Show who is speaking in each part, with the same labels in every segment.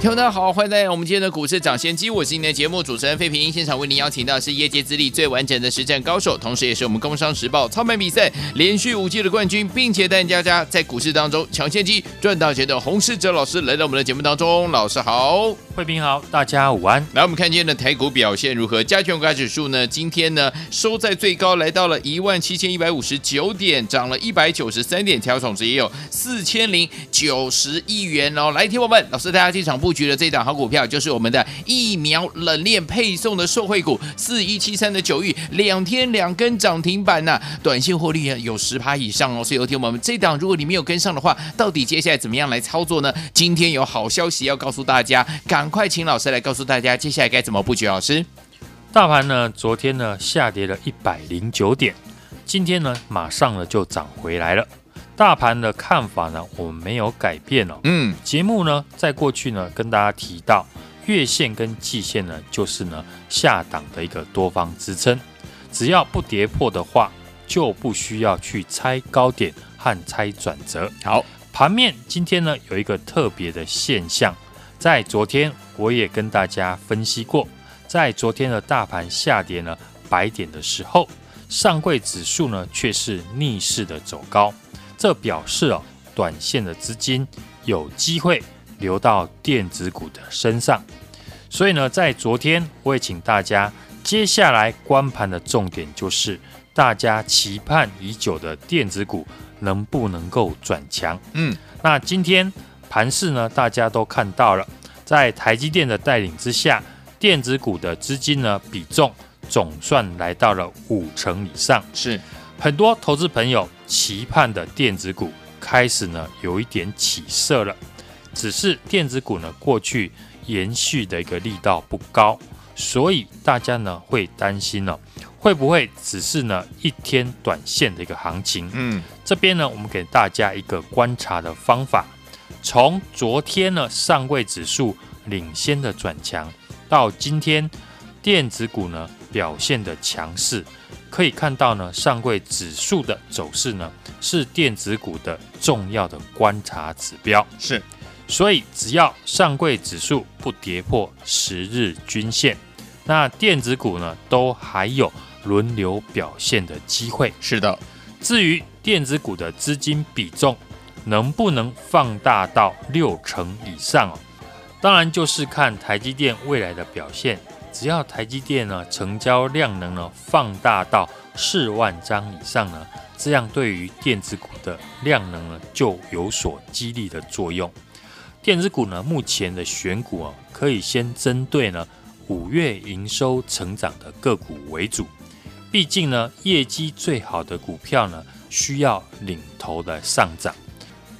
Speaker 1: 听众大家好，欢迎来到我们今天的股市抢先机，我是您的节目主持人费平。现场为您邀请到的是业界资历最完整的实战高手，同时也是我们工商时报操盘比赛连续五季的冠军，并且带领大家在股市当中抢先机赚大钱的洪世哲老师来到我们的节目当中。老师好，
Speaker 2: 费平好，大家午安。
Speaker 1: 来，我们看今天的台股表现如何？加权股价指数呢？今天呢收在最高，来到了一万七千一百五十九点，涨了一百九十三点，成交总值也有四千零九十亿元哦。来，听我们，老师大家进场布局的这档好股票，就是我们的疫苗冷链配送的受惠股四一七三的九钰，两天两根涨停板呐、短线获利有十趴以上哦。所以有听我们这档，如果你没有跟上的话，到底接下来怎么样来操作呢？今天有好消息要告诉大家，赶快请老师来告诉大家，接下来该怎么布局。老师，
Speaker 2: 大盘呢，昨天呢下跌了一百零九点，今天呢马上呢就涨回来了。大盘的看法呢，我们没有改变哦。嗯，节目呢，在过去呢，跟大家提到，月线跟季线呢，就是呢下档的一个多方支撑，只要不跌破的话，就不需要去猜高点和猜转折。好，盘面今天呢有一个特别的现象，在昨天我也跟大家分析过，在昨天的大盘下跌呢百点的时候，上柜指数呢却是逆势的走高。这表示哦，短线的资金有机会流到电子股的身上，所以呢，在昨天我也请大家，接下来观盘的重点就是大家期盼已久的电子股能不能够转强。嗯，那今天盘市呢，大家都看到了，在台积电的带领之下，电子股的资金呢比重总算来到了五成以上，
Speaker 1: 是。
Speaker 2: 很多投资朋友期盼的电子股开始呢有一点起色了，只是电子股呢过去延续的一个力道不高，所以大家呢会担心呢会不会只是呢一天短线的一个行情？嗯，这边呢我们给大家一个观察的方法，从昨天呢上柜指数领先的转强到今天电子股呢表现的强势。可以看到呢，上柜指数的走势呢，是电子股的重要的观察指标。
Speaker 1: 是，
Speaker 2: 所以只要上柜指数不跌破十日均线，那电子股呢都还有轮流表现的机会。
Speaker 1: 是的，
Speaker 2: 至于电子股的资金比重能不能放大到六成以上哦，当然就是看台积电未来的表现。只要台积电呢成交量能呢放大到四万张以上呢，这样对于电子股的量能呢就有所激励的作用。电子股呢目前的选股啊，可以先针对呢五月营收成长的个股为主，毕竟呢业绩最好的股票呢需要领头的上涨，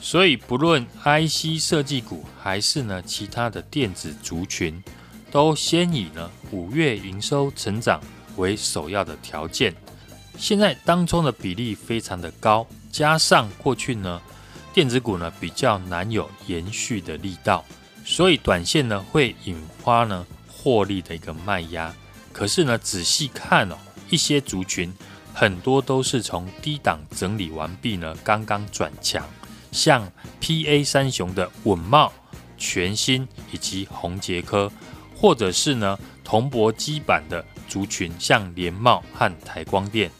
Speaker 2: 所以不论 IC 设计股还是呢其他的电子族群。都先以呢五月营收成长为首要的条件。现在当中的比例非常的高，加上过去呢电子股呢比较难有延续的力道，所以短线呢会引发呢获利的一个卖压。可是呢仔细看哦，一些族群很多都是从低档整理完毕呢，刚刚转强，像 PA 三雄的稳茂、全新以及宏捷科。或者是呢，铜箔基板的族群，像联茂和台光电，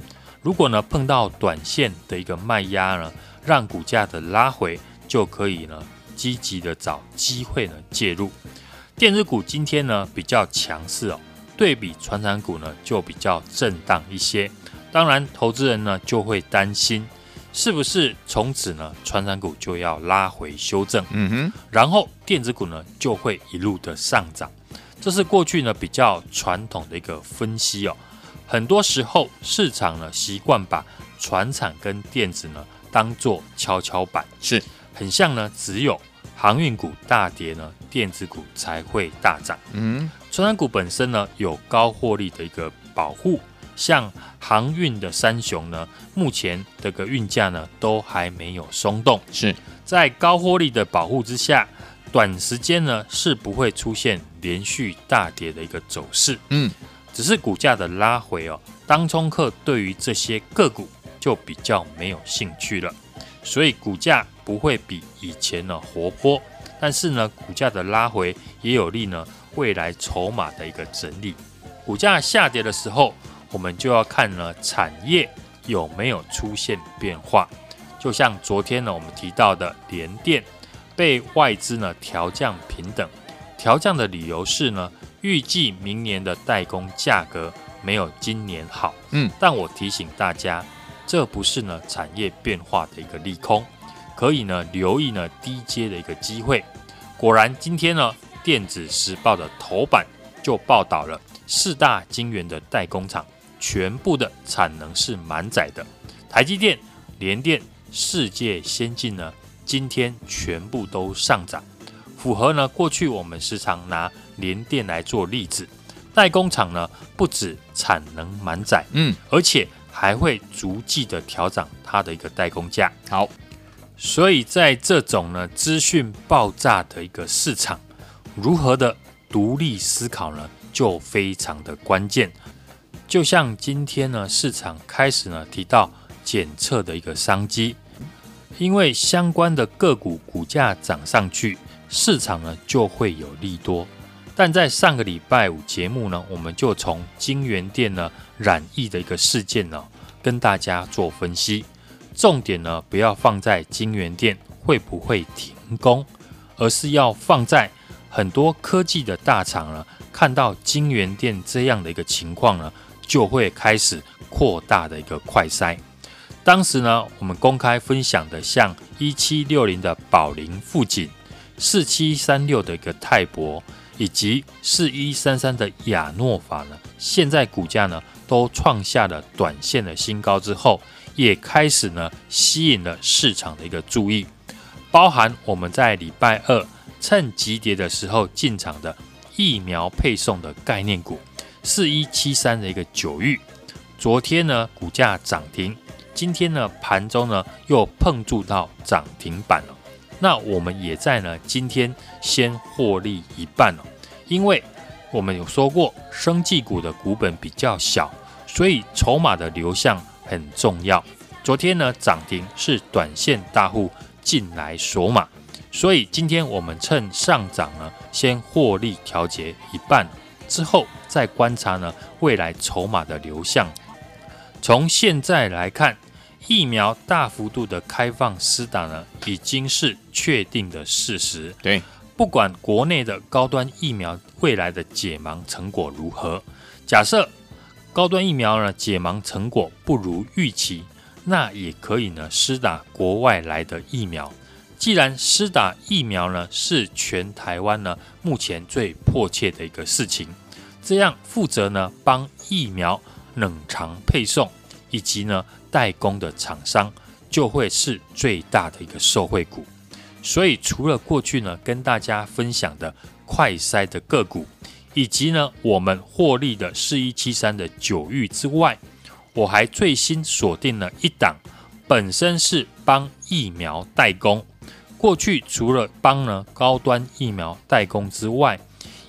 Speaker 2: 如果呢碰到短线的一个卖压呢，让股价的拉回，就可以呢积极的找机会呢介入。电子股今天呢比较强势哦，对比传产股呢就比较震荡一些。当然，投资人呢就会担心，是不是从此呢传产股就要拉回修正？嗯哼，然后电子股呢就会一路的上涨。这是过去呢比较传统的一个分析哦，很多时候市场呢习惯把船产跟电子呢当做跷跷板，是。很像呢只有航运股大跌呢，电子股才会大涨。嗯，传产股本身呢有高获利的一个保护，像航运的三雄呢，目前这个运价呢都还没有松动，
Speaker 1: 是。
Speaker 2: 在高获利的保护之下，短时间呢是不会出现连续大跌的一个走势。
Speaker 1: 嗯，
Speaker 2: 只是股价的拉回哦，当冲客对于这些个股就比较没有兴趣了，所以股价不会比以前呢活泼。但是呢，股价的拉回也有利呢未来筹码的一个整理。股价下跌的时候，我们就要看呢产业有没有出现变化。就像昨天呢我们提到的联电被外资呢调降平等，调降的理由是呢预计明年的代工价格没有今年好。
Speaker 1: 嗯，
Speaker 2: 但我提醒大家，这不是呢产业变化的一个利空。可以呢留意呢低阶的一个机会。果然今天呢电子时报的头版就报道了四大晶圆的代工厂全部的产能是满载的。台积电、联电、世界先进呢今天全部都上涨，符合呢过去我们时常拿联电来做例子。代工厂呢不止产能满载，
Speaker 1: 嗯，
Speaker 2: 而且还会逐季的调整它的一个代工价。
Speaker 1: 好。
Speaker 2: 所以在这种呢资讯爆炸的一个市场，如何的独立思考呢，就非常的关键。就像今天呢，市场开始呢提到检测的一个商机，因为相关的个股股价涨上去，市场呢就会有利多。但在上个礼拜五节目呢，我们就从京元电呢染疫的一个事件呢，跟大家做分析。重点呢，不要放在金元电会不会停工，而是要放在很多科技的大厂呢，看到金元电这样的一个情况呢，就会开始扩大的一个快筛。当时呢，我们公开分享的像一七六零的宝林富锦、四七三六的一个泰博，以及四一三三的亚诺法呢，现在股价呢都创下了短线的新高之后。也开始呢，吸引了市场的一个注意，包含我们在礼拜二趁急跌的时候进场的疫苗配送的概念股四一七三的一个九玉，昨天呢股价涨停，今天呢盘中呢又碰触到涨停板了。那我们也在呢今天先获利一半了，因为我们有说过，生技股的股本比较小，所以筹码的流向。很重要。昨天呢涨停是短线大户进来锁码，所以今天我们趁上涨呢，先获利调节一半，之后再观察呢未来筹码的流向。从现在来看，疫苗大幅度的开放施打呢，已经是确定的事实。
Speaker 1: 对，
Speaker 2: 不管国内的高端疫苗未来的解盲成果如何，假设。高端疫苗呢，解盲成果不如预期，那也可以呢施打国外来的疫苗。既然施打疫苗呢是全台湾呢目前最迫切的一个事情，这样负责呢帮疫苗冷藏配送以及呢代工的厂商就会是最大的一个受惠股。所以除了过去呢跟大家分享的快筛的个股。以及呢，我们获利的四一七三的九玉之外，我还最新锁定了一档，本身是帮疫苗代工。过去除了帮呢高端疫苗代工之外，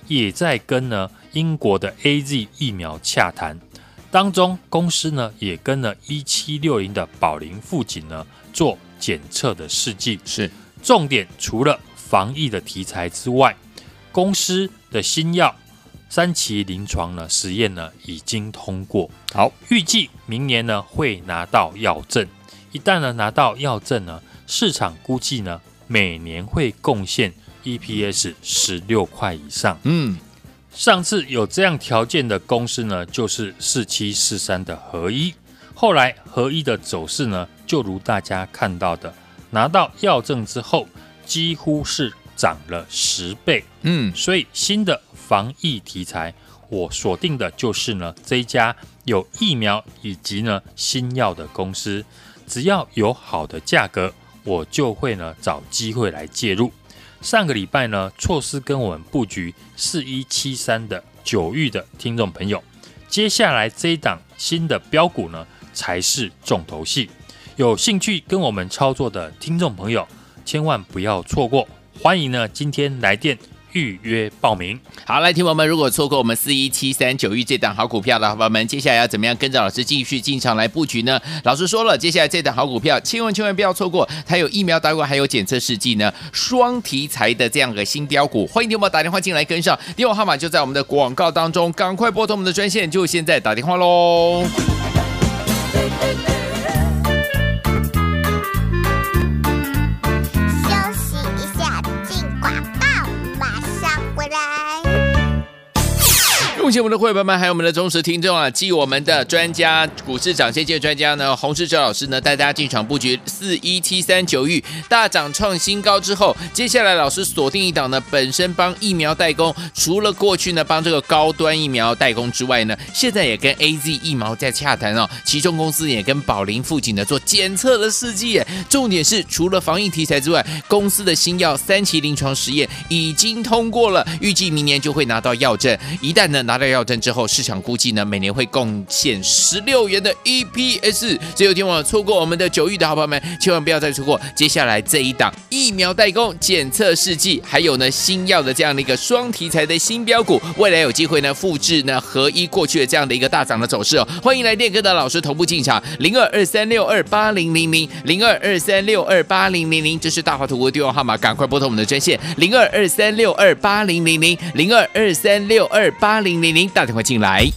Speaker 2: 也在跟呢英国的 AZ 疫苗洽谈当中，公司呢也跟了一七六零的宝龄富锦呢做检测的试剂。
Speaker 1: 是
Speaker 2: 重点，除了防疫的题材之外，公司的新药。三期临床呢实验呢已经通过，
Speaker 1: 好，
Speaker 2: 预计明年呢会拿到药证。一旦呢拿到药证呢，市场估计呢每年会贡献 EPS 十六块以上。
Speaker 1: 嗯，
Speaker 2: 上次有这样条件的公司呢，就是四七四三的合一。后来合一的走势呢，就如大家看到的，拿到药证之后，几乎是涨了十倍。
Speaker 1: 嗯，
Speaker 2: 所以新的。防疫题材，我锁定的就是呢这一家有疫苗以及呢新药的公司，只要有好的价格，我就会呢找机会来介入。上个礼拜呢，错失跟我们布局四一七三的九域的听众朋友，接下来这一档新的标股呢，才是重头戏。有兴趣跟我们操作的听众朋友，千万不要错过。欢迎呢，今天来电。预约报名。
Speaker 1: 好，来，听友们，如果错过我们四一七三九玉这档好股票的伙伴们，接下来要怎么样跟着老师继续进场来布局呢？老师说了，接下来这档好股票，千万千万不要错过，它有疫苗带过，还有检测试剂呢，双题材的这样的新标股。欢迎听友们打电话进来跟上，电话号码就在我们的广告当中，赶快拨通我们的专线，就现在打电话喽。恭喜我们的会员们，还有我们的忠实听众啊！继我们的专家股市涨先机专家呢，洪世哲老师呢带大家进场布局四一七三九玉大涨创新高之后，接下来老师锁定一档呢，本身帮疫苗代工，除了过去呢帮这个高端疫苗代工之外呢，现在也跟 AZ 疫苗在洽谈哦。其中公司也跟宝林附近呢做检测的试剂。重点是除了防疫题材之外，公司的新药三期临床实验已经通过了，预计明年就会拿到药证。一旦呢拿到。在药证之后，市场估计呢，每年会贡献十六元的 EPS。只有听我错过我们的九玉的好朋友们，千万不要再错过接下来这一档疫苗代工、检测试剂，还有呢新药的这样的一个双题材的新标股，未来有机会呢复制呢合一过去的这样的一个大涨的走势哦。欢迎来电跟的老师同步进场，零二二三六二八零零零零二二三六二八零零零，这是大华图的电话号码，赶快拨通我们的专线零二二三六二八零零零零二二三六二八零。零零打电话进来。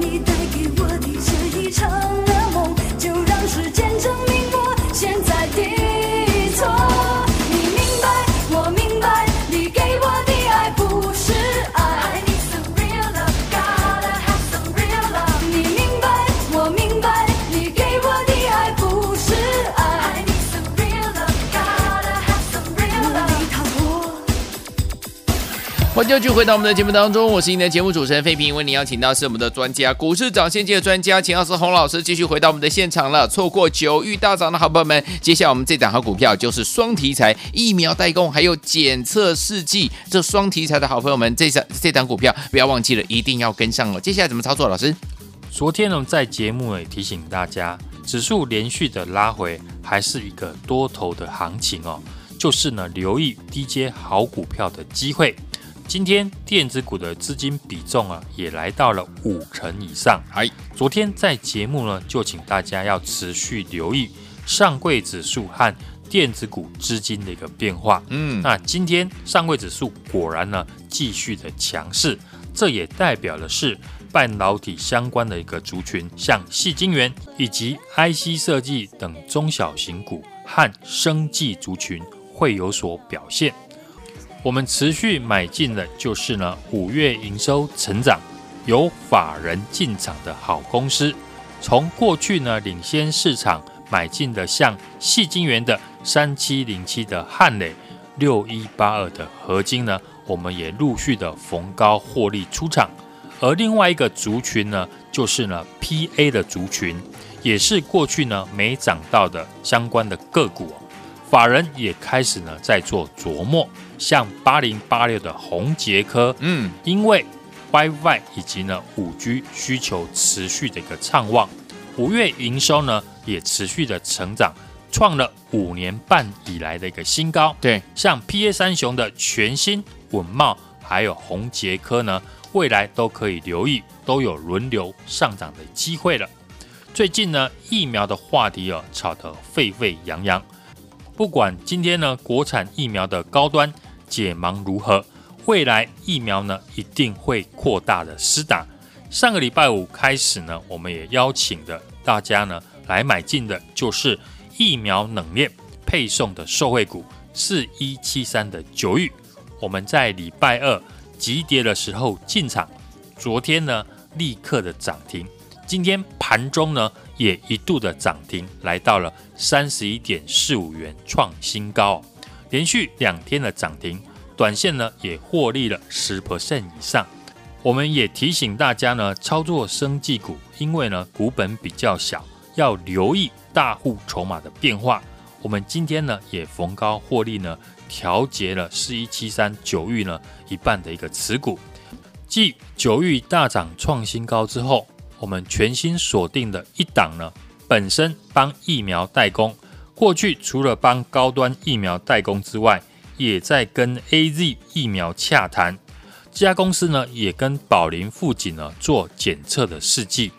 Speaker 1: 你带给我的这一场。继续回到我们的节目当中，我是您的节目主持人费平，为您邀请到是我们的专家，股市涨先机的专家，钱老师洪老师继续回到我们的现场了。错过九玉大涨的好朋友们，接下来我们这档好股票就是双题材疫苗代工，还有检测试剂，这双题材的好朋友们，这档这档股票不要忘记了，一定要跟上哦。接下来怎么操作？老师，
Speaker 2: 昨天呢在节目也提醒大家，指数连续的拉回，还是一个多头的行情哦，就是呢留意低阶好股票的机会。今天电子股的资金比重啊，也来到了五成以上。
Speaker 1: 哎，
Speaker 2: 昨天在节目呢，就请大家要持续留意上柜指数和电子股资金的一个变化。
Speaker 1: 嗯，
Speaker 2: 那今天上柜指数果然呢继续的强势，这也代表的是半导体相关的一个族群，像细晶圆以及 IC 设计等中小型股和生技族群会有所表现。我们持续买进的就是呢，五月营收成长、有法人进场的好公司。从过去呢，领先市场买进的像细晶圆的三七零七的汉磊、六一八二的合金呢，我们也陆续的逢高获利出场。而另外一个族群呢，就是呢 PA 的族群，也是过去呢没涨到的相关的个股。法人也开始呢在做琢磨，像八零八六的红杰科，
Speaker 1: 嗯，
Speaker 2: 因为 WiFi 以及呢五 G 需求持续的一个畅旺，五月营收呢也持续的成长，创了五年半以来的一个新高。
Speaker 1: 对，
Speaker 2: 像 PA 三雄的全新稳懋，还有红杰科呢，未来都可以留意，都有轮流上涨的机会了。最近呢疫苗的话题哦炒得沸沸扬扬。不管今天呢国产疫苗的高端解盲如何，未来疫苗呢一定会扩大的施打。上个礼拜五开始呢，我们也邀请的大家呢来买进的就是疫苗冷链配送的受惠股四一七三的九玉。我们在礼拜二急跌的时候进场，昨天呢立刻的涨停，今天盘中呢也一度的涨停，来到了三十一点四五元，创新高，连续两天的涨停，短线呢也获利了十 percent 以上。我们也提醒大家呢，操作生技股，因为呢股本比较小，要留意大户筹码的变化。我们今天呢也逢高获利呢，调节了四一七三九玉呢一半的一个持股。继九玉大涨创新高之后，我们全新锁定的一档呢，本身帮疫苗代工，过去除了帮高端疫苗代工之外，也在跟 AZ 疫苗洽谈。这家公司呢，也跟宝林富锦呢做检测的试剂。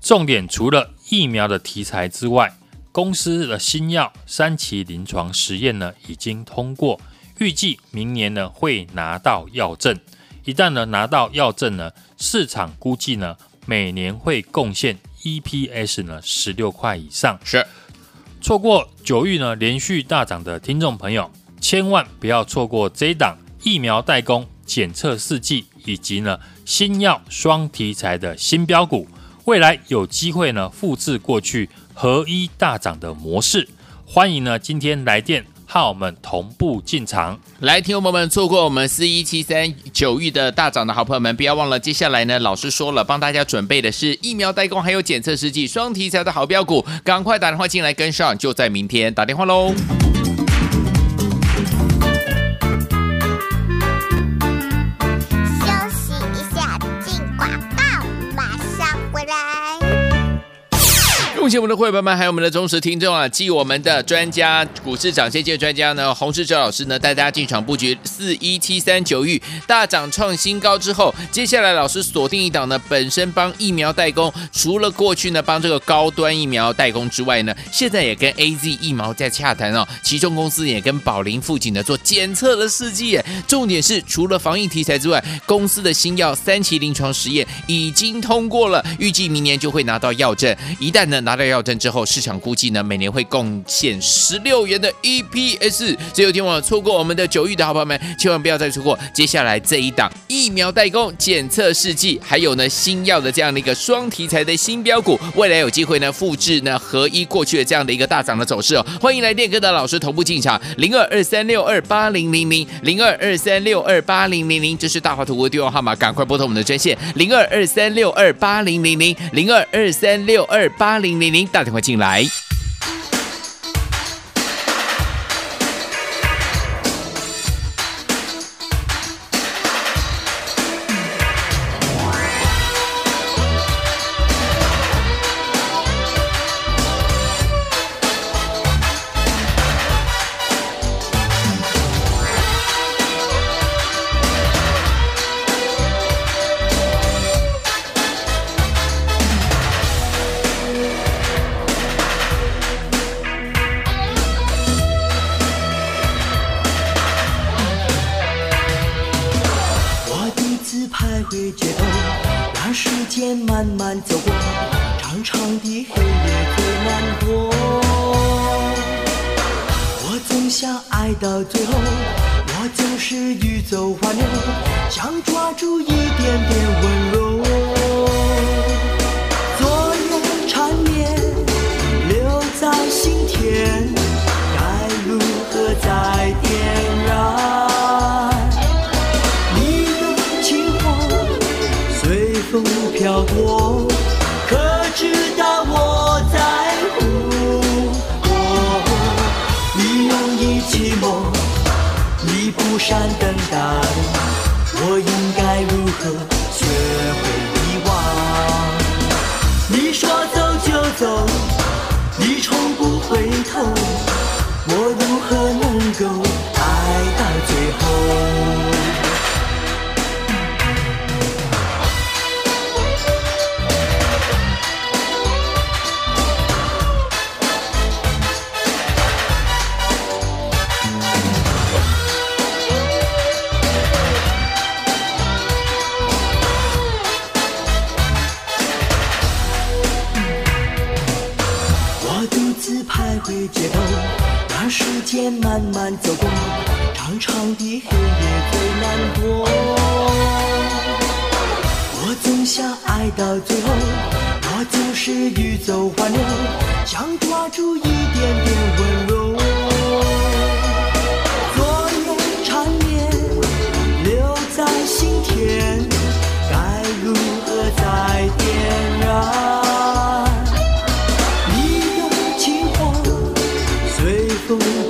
Speaker 2: 重点除了疫苗的题材之外，公司的新药三期临床实验呢已经通过，预计明年呢会拿到药证。一旦呢拿到药证呢，市场估计呢每年会贡献 EPS 呢十六块以上。
Speaker 1: 是，
Speaker 2: 错过九玉呢连续大涨的听众朋友，千万不要错过这一档疫苗代工。检测试剂以及呢新药双题材的新标股，未来有机会呢复制过去合一大涨的模式。欢迎呢今天来电我们同步进场。
Speaker 1: 来，听众朋友们，错过我们四一七三九玉的大涨的好朋友们，不要忘了，接下来呢老师说了，帮大家准备的是疫苗代工还有检测试剂双题材的好标股，赶快打电话进来跟上，就在明天打电话喽。恭喜我们的会员们，还有我们的忠实听众啊！继我们的专家股市涨先机专家呢，洪世哲老师呢带大家进场布局四一七三九玉大涨创新高之后，接下来老师锁定一档呢，本身帮疫苗代工，除了过去呢帮这个高端疫苗代工之外呢，现在也跟 AZ 疫苗在洽谈哦。其中公司也跟宝林附近呢做检测的试剂，重点是除了防疫题材之外，公司的新药三期临床实验已经通过了，预计明年就会拿到药证。一旦呢拿拿到药证之后，市场估计呢，每年会贡献十六元的 EPS。只有听我错过我们的九玉的好朋友们，千万不要再错过接下来这一档疫苗代工检测试剂，还有呢新药的这样的一个双题材的新标股，未来有机会呢复制呢合一过去的这样的一个大涨的走势哦。欢迎来电跟的老师同步进场，零二二三六二八零零零零二二三六二八零零零，这是大华图的电话号码，赶快拨通我们的专线零二二三六二八零零零零二二三六二八零零。您打
Speaker 3: 电话进来。你会难过我总想爱到最后我总是欲走还留想抓住一点点温柔。昨夜缠绵留在心田该如何再点燃你的情话随风飘过孤山等待我应该如何学会遗忘？你说走就走你从不回头我如何能够爱到最
Speaker 4: 后？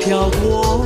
Speaker 4: 飘过，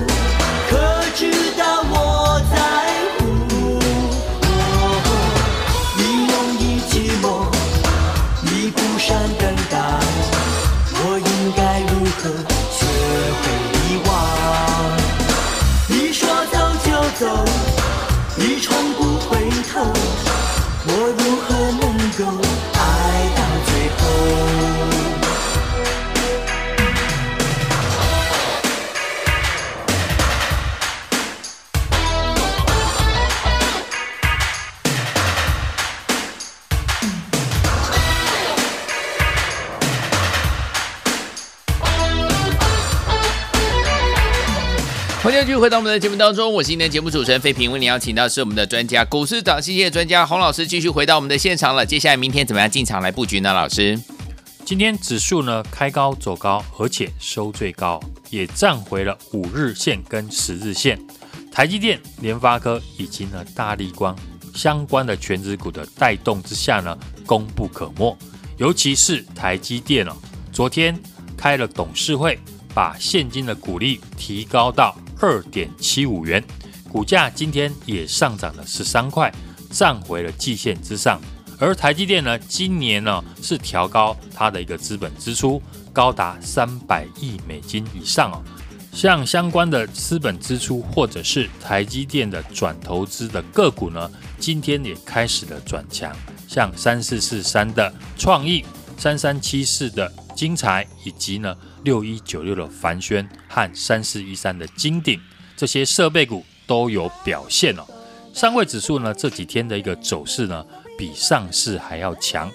Speaker 4: 回到我们的节目当中，我是今天节目主持人费平，为您邀请到是我们的专家股市涨跌的专家洪老师，继续回到我们的现场了。接下来明天怎么样进场来布局呢？老师，
Speaker 2: 今天指数呢开高走高，而且收最高，也站回了五日线跟十日线。台积电、联发科以及呢大立光相关的权值股的带动之下呢，功不可没。尤其是台积电哦，昨天开了董事会，把现金的股利提高到。二点七五元，股价今天也上涨了十三块，站回了季线之上。而台积电呢，今年呢是调高它的一个资本支出，高达三百亿美金以上哦。像相关的资本支出或者是台积电的转投资的个股呢，今天也开始了转强，像三四四三的创意，三三七四的精彩，以及呢。六一九六的凡轩和三四一三的金鼎，这些设备股都有表现哦。上柜指数呢，这几天的一个走势呢，比上市还要强。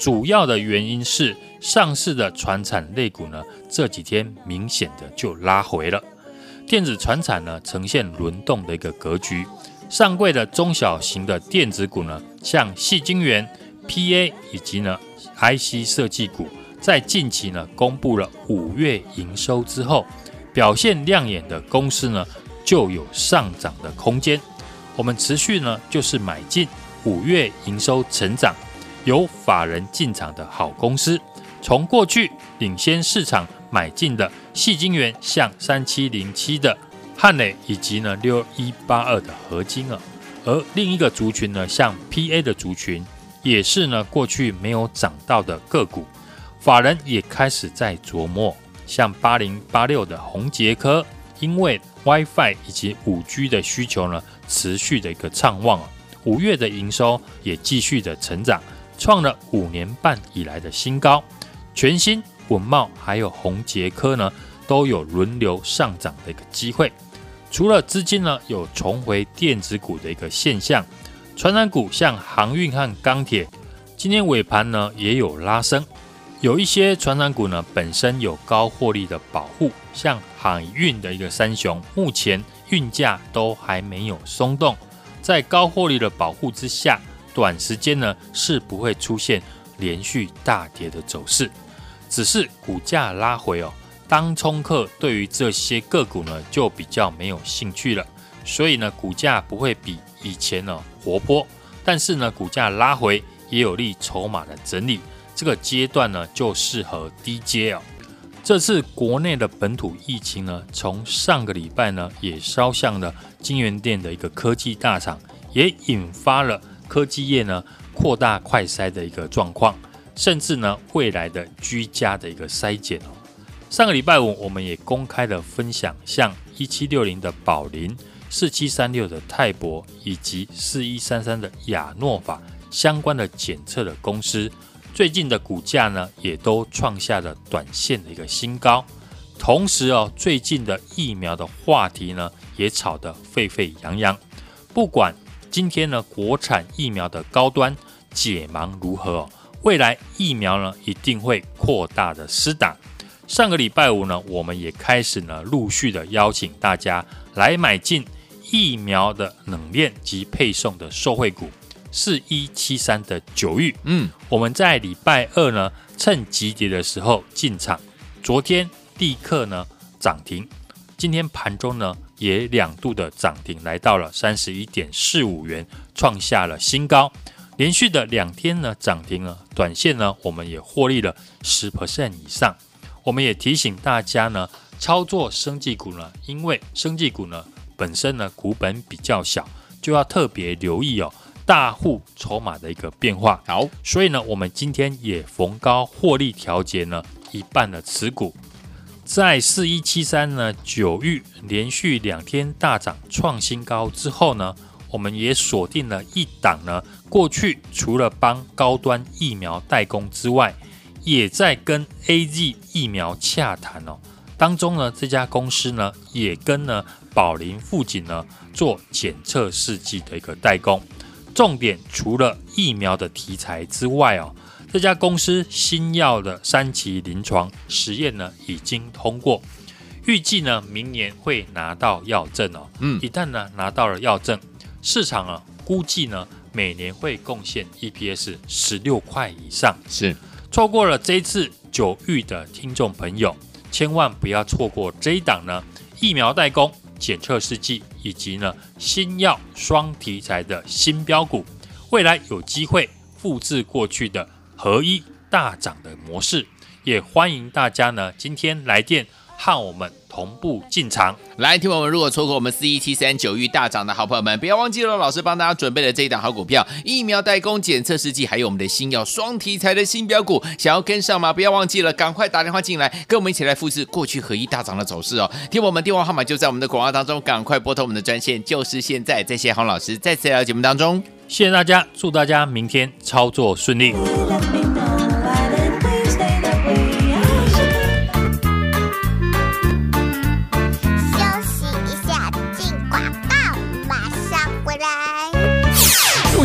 Speaker 2: 主要的原因是上市的传产类股呢，这几天明显的就拉回了。电子船产呢，呈现轮动的一个格局。上柜的中小型的电子股呢，像细晶圆、PA 以及呢 IC 设计股。在近期呢，公布了五月营收之后，表现亮眼的公司呢，就有上涨的空间。我们持续呢，就是买进五月营收成长、有法人进场的好公司。从过去领先市场买进的细晶圆，像三七零七的汉磊，以及呢六一八二的合晶啊。而另一个族群呢，像 PA 的族群，也是呢过去没有涨到的个股。法人也开始在琢磨，像八零八六的宏捷科，因为 WiFi 以及五 G 的需求呢，持续的一个畅旺啊，五月的营收也继续的成长，创了五年半以来的新高。全新稳懋还有宏捷科呢，都有轮流上涨的一个机会。除了资金呢有重回电子股的一个现象，传染股像航运和钢铁，今天尾盘呢也有拉升。有一些传产股呢，本身有高获利的保护，像海运的一个三雄，目前运价都还没有松动，在高获利的保护之下，短时间呢是不会出现连续大跌的走势，只是股价拉回哦。当冲客对于这些个股呢就比较没有兴趣了，所以呢股价不会比以前呢活泼，但是呢股价拉回也有利筹码的整理。这个阶段呢，就适合低接哦。这次国内的本土疫情呢，从上个礼拜呢，也烧向了晶圆店的一个科技大厂，也引发了科技业呢扩大快筛的一个状况，甚至呢未来的居家的一个筛检哦。上个礼拜五，我们也公开的分享，像一七六零的宝林、四七三六的泰博以及四一三三的亚诺法相关的检测的公司。最近的股价呢，也都创下了短线的一个新高。同时哦，最近的疫苗的话题呢，也炒得沸沸扬扬。不管今天呢，国产疫苗的高端解盲如何哦，未来疫苗呢，一定会扩大的施打。上个礼拜五呢，我们也开始呢，陆续的邀请大家来买进疫苗的冷链及配送的受惠股四一七三的九玉。
Speaker 1: 嗯，
Speaker 2: 我们在礼拜二呢，趁急跌的时候进场，昨天立刻呢涨停，今天盘中呢也两度的涨停，来到了三十一点四五元，创下了新高。连续的两天呢涨停了，短线呢我们也获利了十 percent 以上。我们也提醒大家呢，操作生技股呢，因为生技股呢本身呢股本比较小，就要特别留意哦大户筹码的一个变化。
Speaker 1: 好，
Speaker 2: 所以呢我们今天也逢高获利调节呢一半的持股，在四一七三呢九域连续两天大涨创新高之后呢。我们也锁定了一档呢，过去除了帮高端疫苗代工之外，也在跟 AZ 疫苗洽谈哦。当中呢，这家公司呢也跟呢宝林富锦呢做检测试剂的一个代工。重点除了疫苗的题材之外哦，这家公司新药的三期临床实验呢已经通过，预计呢明年会拿到药证哦。
Speaker 1: 嗯，
Speaker 2: 一旦呢拿到了药证。市场啊，估计呢每年会贡献 EPS 十六块以上。
Speaker 1: 是
Speaker 2: 错过了这一次九玉的听众朋友，千万不要错过这一档呢疫苗代工、检测试剂以及呢新药双题材的新标股，未来有机会复制过去的合一大涨的模式，也欢迎大家呢今天来电和我们。同步进场
Speaker 1: 来，听我们，如果错过我们四一七三九玉大涨的好朋友们，不要忘记了，老师帮大家准备了这一档好股票，疫苗代工检测试剂，还有我们的新药双题材的新标股，想要跟上吗？不要忘记了，赶快打电话进来，跟我们一起来复制过去合一大涨的走势哦。听我们电话号码就在我们的广告当中，赶快拨通我们的专线，就是现在。在谢洪老师再次来到节目当中，
Speaker 2: 谢谢大家，祝大家明天操作顺利。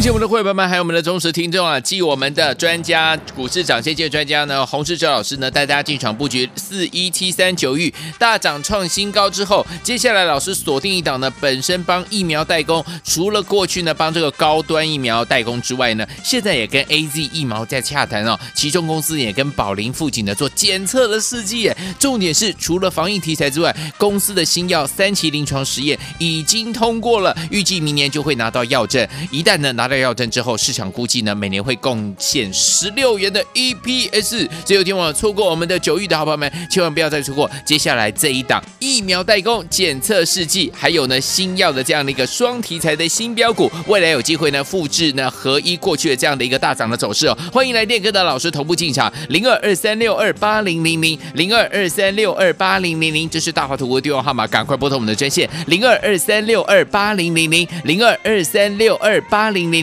Speaker 1: 谢谢我们的会员们，还有我们的忠实听众啊！继我们的专家股市涨先机专家呢，洪世哲老师呢带大家进场布局四一七三九玉大涨创新高之后，接下来老师锁定一档呢，本身帮疫苗代工，除了过去呢帮这个高端疫苗代工之外呢，现在也跟 AZ 疫苗在洽谈哦。其中公司也跟宝林附近呢做检测的试剂。重点是除了防疫题材之外，公司的新药三期临床实验已经通过了，预计明年就会拿到药证。一旦呢拿到在药证之后，市场估计呢，每年会贡献十六元的 EPS。只有听我错过我们的九玉的好朋友们，千万不要再错过接下来这一档疫苗代工检测试剂，还有呢新药的这样的一个双题材的新标股，未来有机会呢复制呢合一过去的这样的一个大涨的走势哦。欢迎来电跟的老师同步进场，零二二三六二八零零零零二二三六二八零零零，这是大华图的电话号码，赶快拨通我们的专线零二二三六二八零零零零二二三六二八零零。